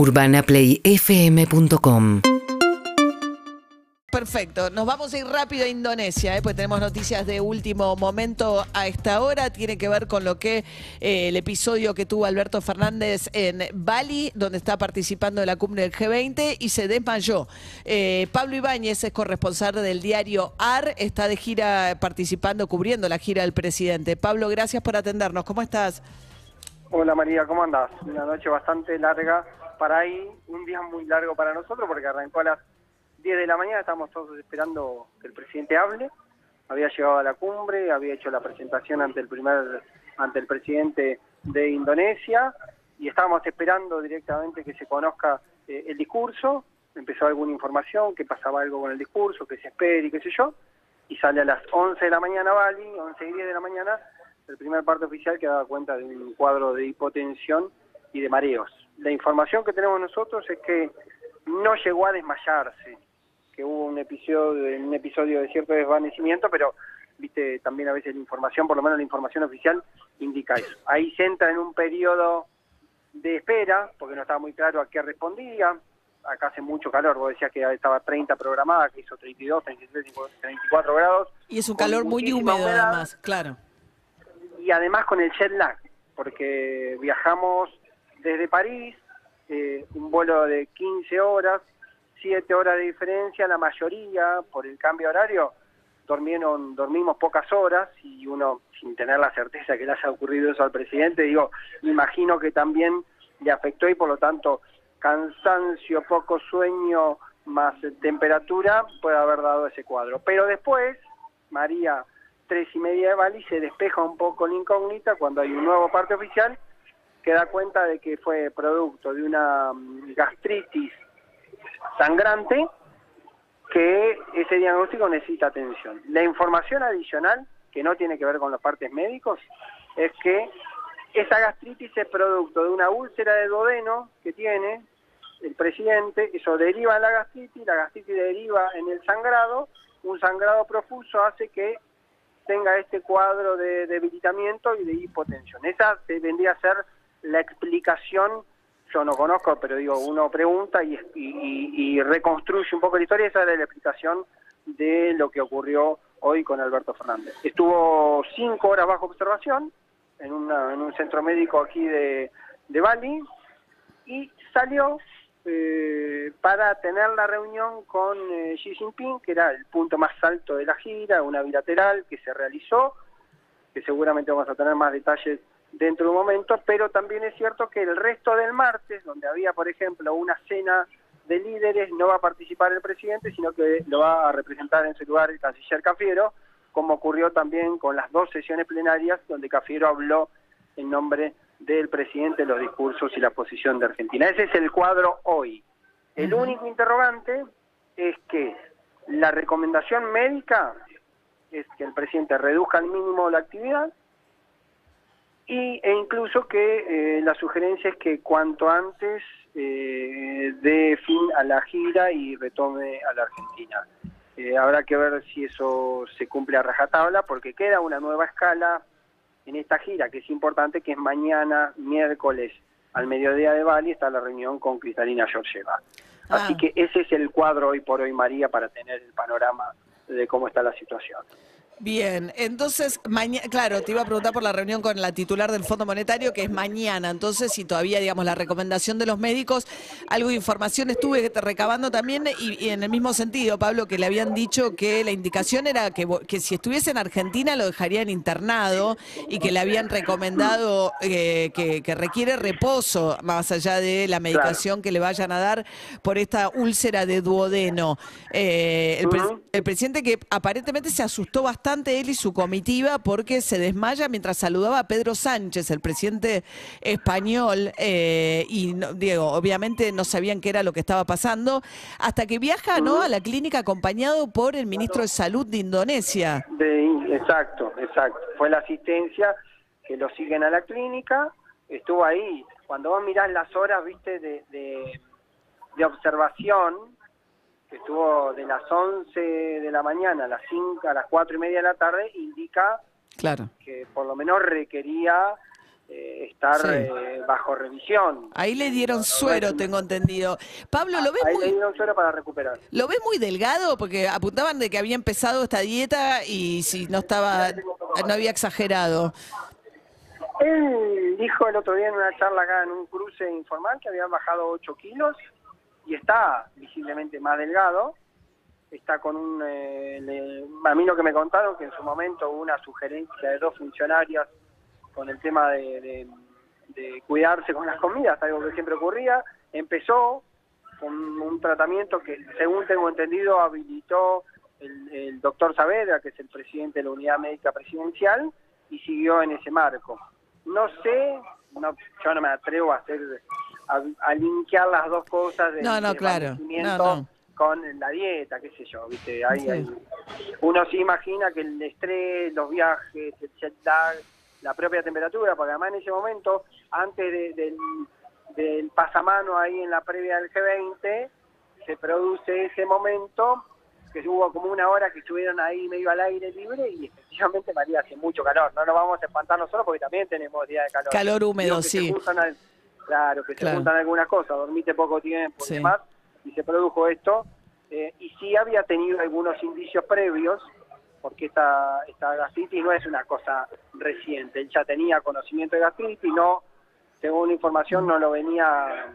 UrbanaPlayFM.com Perfecto, nos vamos a ir rápido a Indonesia, ¿eh? pues tenemos noticias de último momento a esta hora. Tiene que ver con lo que eh, el episodio que tuvo Alberto Fernández en Bali, donde está participando en la cumbre del G20 y se desmayó. Eh, Pablo Ibáñez es corresponsal del diario AR, está de gira participando, cubriendo la gira del presidente. Pablo, gracias por atendernos. ¿Cómo estás? Hola María, ¿cómo andas? Una noche bastante larga para ahí, un día muy largo para nosotros porque arrancó a las 10 de la mañana, estamos todos esperando que el presidente hable. Había llegado a la cumbre, había hecho la presentación ante el primer ante el presidente de Indonesia y estábamos esperando directamente que se conozca eh, el discurso. Empezó alguna información, que pasaba algo con el discurso, que se espere y qué sé yo. Y sale a las 11 de la mañana Bali, 11 y 10 de la mañana, el primer parte oficial que daba cuenta de un cuadro de hipotensión y de mareos. La información que tenemos nosotros es que no llegó a desmayarse, que hubo un episodio, un episodio de cierto desvanecimiento, pero viste también a veces la información, por lo menos la información oficial, indica eso. Ahí se entra en un periodo de espera, porque no estaba muy claro a qué respondía. Acá hace mucho calor, vos decías que estaba 30 programada, que hizo 32, 33, 34 grados. Y es un calor muy húmedo además, claro. Y además con el jet lag, porque viajamos desde París, eh, un vuelo de 15 horas, siete horas de diferencia, la mayoría, por el cambio horario, dormieron, dormimos pocas horas y uno, sin tener la certeza que le haya ocurrido eso al presidente, digo, imagino que también le afectó y por lo tanto cansancio, poco sueño, más temperatura, puede haber dado ese cuadro. Pero después, María, tres y media de Bali, se despeja un poco la incógnita cuando hay un nuevo parte oficial que da cuenta de que fue producto de una mm, gastritis sangrante que ese diagnóstico necesita atención. La información adicional, que no tiene que ver con los partes médicos, es que esa gastritis es producto de una úlcera de duodeno que tiene el presidente, eso deriva en la gastritis, la gastritis deriva en el sangrado, un sangrado profuso hace que tenga este cuadro de debilitamiento y de hipotensión. Esa vendría a ser la explicación yo no conozco, pero digo, uno pregunta y, y, reconstruye un poco la historia, esa era la explicación de lo que ocurrió hoy con Alberto Fernández. Estuvo cinco horas bajo observación en, una, en un centro médico aquí de, de Bali y salió eh, para tener la reunión con eh, Xi Jinping, que era el punto más alto de la gira, una bilateral que se realizó, que seguramente vamos a tener más detalles dentro de un momento, pero también es cierto que el resto del martes, donde había, por ejemplo, una cena de líderes, no va a participar el presidente, sino que lo va a representar en su lugar el canciller Cafiero, como ocurrió también con las dos sesiones plenarias, donde Cafiero habló en nombre del presidente los discursos y la posición de Argentina. Ese es el cuadro hoy. El único interrogante es que la recomendación médica es que el presidente reduzca al mínimo la actividad, y, e incluso que eh, la sugerencia es que cuanto antes eh, dé fin a la gira y retome a la Argentina. Eh, habrá que ver si eso se cumple a rajatabla, porque queda una nueva escala en esta gira, que es importante, que es mañana, miércoles, al mediodía de Bali, está la reunión con Cristalina Georgieva. Ah. Así que ese es el cuadro hoy por hoy, María, para tener el panorama de cómo está la situación. Bien, entonces, mañana, claro, te iba a preguntar por la reunión con la titular del Fondo Monetario, que es mañana, entonces, si todavía, digamos, la recomendación de los médicos, algo de información estuve recabando también, y, en el mismo sentido, Pablo, que le habían dicho que la indicación era que, que si estuviese en Argentina lo dejarían internado y que le habían recomendado eh, que, requiere reposo, más allá de la medicación que le vayan a dar por esta úlcera de duodeno. Eh, el presidente que aparentemente se asustó bastante él y su comitiva porque se desmaya mientras saludaba a Pedro Sánchez, el presidente español, eh, y Diego, obviamente no sabían qué era lo que estaba pasando, hasta que viaja ¿no? a la clínica acompañado por el ministro de Salud de Indonesia. exacto, exacto. Fue la asistencia que lo siguen a la clínica, estuvo ahí. Cuando vos mirás las horas, viste, de, de observación, estuvo de las 11 de la mañana a las 5, a las 4 y media de la tarde, indica claro. que por lo menos requería eh, estar Sí. eh, bajo revisión. Ahí le dieron suero, tengo entendido. Pablo, ¿lo ves Ahí le muy, dieron suero para recuperar. ¿Lo ves muy delgado? Porque apuntaban de que había empezado esta dieta y si no estaba, no había exagerado. Él dijo el otro día en una charla acá en un cruce informal que habían bajado 8 kilos y está visiblemente más delgado. Está con un... eh, a mí lo que me contaron que en su momento hubo una sugerencia de dos funcionarias con el tema de, de- de cuidarse con las comidas, algo que siempre ocurría. Empezó con un tratamiento que, según tengo entendido, habilitó el, el doctor Saavedra, que es el presidente de la Unidad Médica Presidencial, y siguió en ese marco. No sé, no, yo no me atrevo a hacer a, a linkear las dos cosas del No, no, claro. con la dieta, qué sé yo, viste, Ahí- Sí. ahí- uno se imagina que el estrés, los viajes, el jet lag, la propia temperatura, porque además en ese momento, antes de- del, del pasamano ahí en la previa del G20, se produce ese momento que hubo como una hora que estuvieron ahí medio al aire libre y efectivamente María hace mucho calor. No nos vamos a espantar nosotros porque también tenemos días de calor. Calor húmedo, sí. al- claro, que Claro. se juntan algunas cosas, dormiste poco tiempo Sí. y demás, y se produjo esto. eh, y sí había tenido algunos indicios previos, porque esta, esta gastritis no es una cosa reciente. Él ya tenía conocimiento de gastritis, no, según la información, no lo venía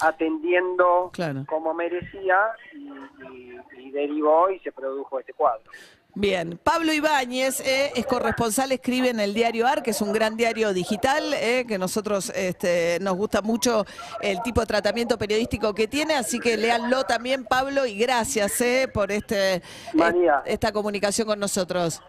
atendiendo Claro. como merecía y, y- y derivó y se produjo este cuadro. Bien, Pablo Ibáñez eh, es corresponsal, escribe en el diario AR, que es un gran diario digital, eh, que nosotros este, nos gusta mucho el tipo de tratamiento periodístico que tiene, así que léanlo también, Pablo, y gracias eh, por este, María. esta comunicación con nosotros.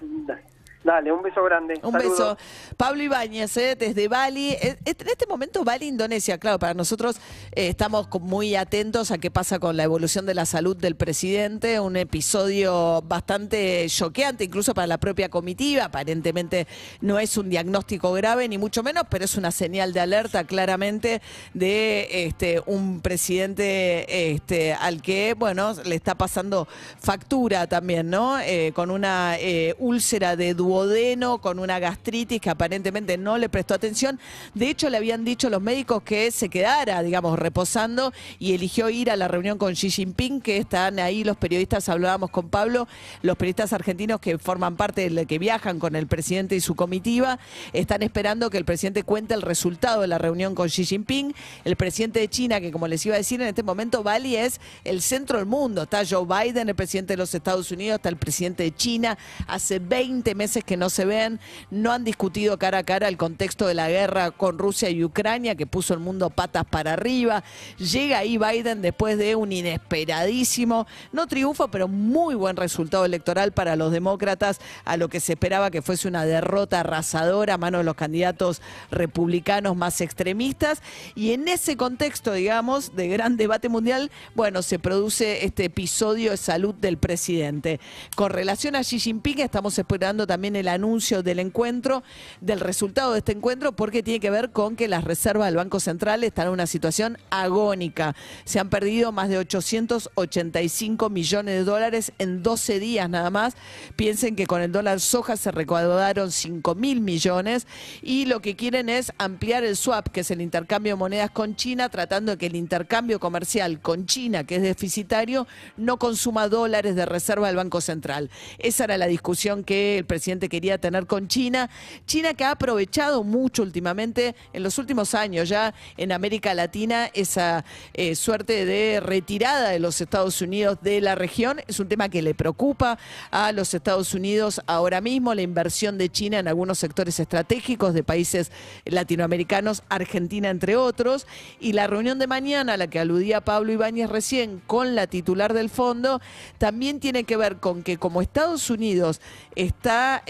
Dale, un beso grande. Un Saludos. beso. Pablo Ibáñez, eh, desde Bali. Eh, En este momento, Bali, Indonesia. Claro, para nosotros eh, estamos muy atentos a qué pasa con la evolución de la salud del presidente. Un episodio bastante choqueante, incluso para la propia comitiva. Aparentemente no es un diagnóstico grave, ni mucho menos, pero es una señal de alerta claramente de este, un presidente este, al que, bueno, le está pasando factura también, ¿no? Eh, con una úlcera de duodeno, con una gastritis que aparentemente no le prestó atención. De hecho, le habían dicho los médicos que se quedara, digamos, reposando y eligió ir a la reunión con Xi Jinping, que están ahí los periodistas, hablábamos con Pablo, los periodistas argentinos que forman parte, de, que viajan con el presidente y su comitiva, están esperando que el presidente cuente el resultado de la reunión con Xi Jinping. El presidente de China, que como les iba a decir, en este momento Bali es el centro del mundo. Está Joe Biden, el presidente de los Estados Unidos, está el presidente de China. Hace 20 meses que no se ven, no han discutido cara a cara el contexto de la guerra con Rusia y Ucrania, que puso el mundo patas para arriba. Llega ahí Biden después de un inesperadísimo, no triunfo, pero muy buen resultado electoral para los demócratas, a lo que se esperaba que fuese una derrota arrasadora a mano de los candidatos republicanos más extremistas. Y en ese contexto, digamos, de gran debate mundial, bueno, se produce este episodio de salud del presidente. Con relación a Xi Jinping, estamos esperando también el anuncio del encuentro, del resultado de este encuentro, porque tiene que ver con que las reservas del Banco Central están en una situación agónica. Se han perdido más de 885 millones de dólares en 12 días nada más. Piensen que con el dólar soja se recaudaron 5 mil millones y lo que quieren es ampliar el swap, que es el intercambio de monedas con China, tratando de que el intercambio comercial con China, que es deficitario, no consuma dólares de reserva del Banco Central. Esa era la discusión que el presidente quería tener con China. China que ha aprovechado mucho últimamente, en los últimos años ya en América Latina, esa eh, suerte de retirada de los Estados Unidos de la región. Es un tema que le preocupa a los Estados Unidos ahora mismo, la inversión de China en algunos sectores estratégicos de países latinoamericanos, Argentina entre otros. Y la reunión de mañana, a la que aludía Pablo Ibáñez recién con la titular del fondo, también tiene que ver con que como Estados Unidos está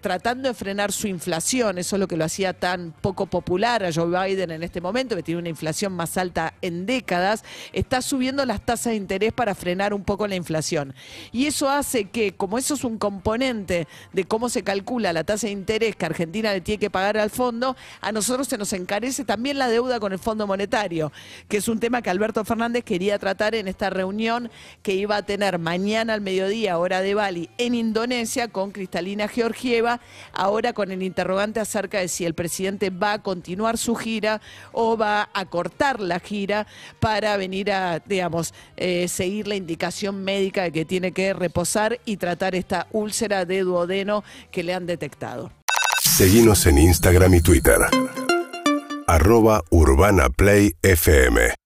tratando de frenar su inflación, eso es lo que lo hacía tan poco popular a Joe Biden en este momento, que tiene una inflación más alta en décadas, está subiendo las tasas de interés para frenar un poco la inflación. Y eso hace que, como eso es un componente de cómo se calcula la tasa de interés que Argentina le tiene que pagar al fondo, a nosotros se nos encarece también la deuda con el Fondo Monetario, que es un tema que Alberto Fernández quería tratar en esta reunión que iba a tener mañana al mediodía, hora de Bali, en Indonesia, con Cristalina Giorgi Georgieva, ahora con el interrogante acerca de si el presidente va a continuar su gira o va a cortar la gira para venir a, digamos, eh, seguir la indicación médica de que tiene que reposar y tratar esta úlcera de duodeno que le han detectado. Seguimos en Instagram y Twitter. Arroba.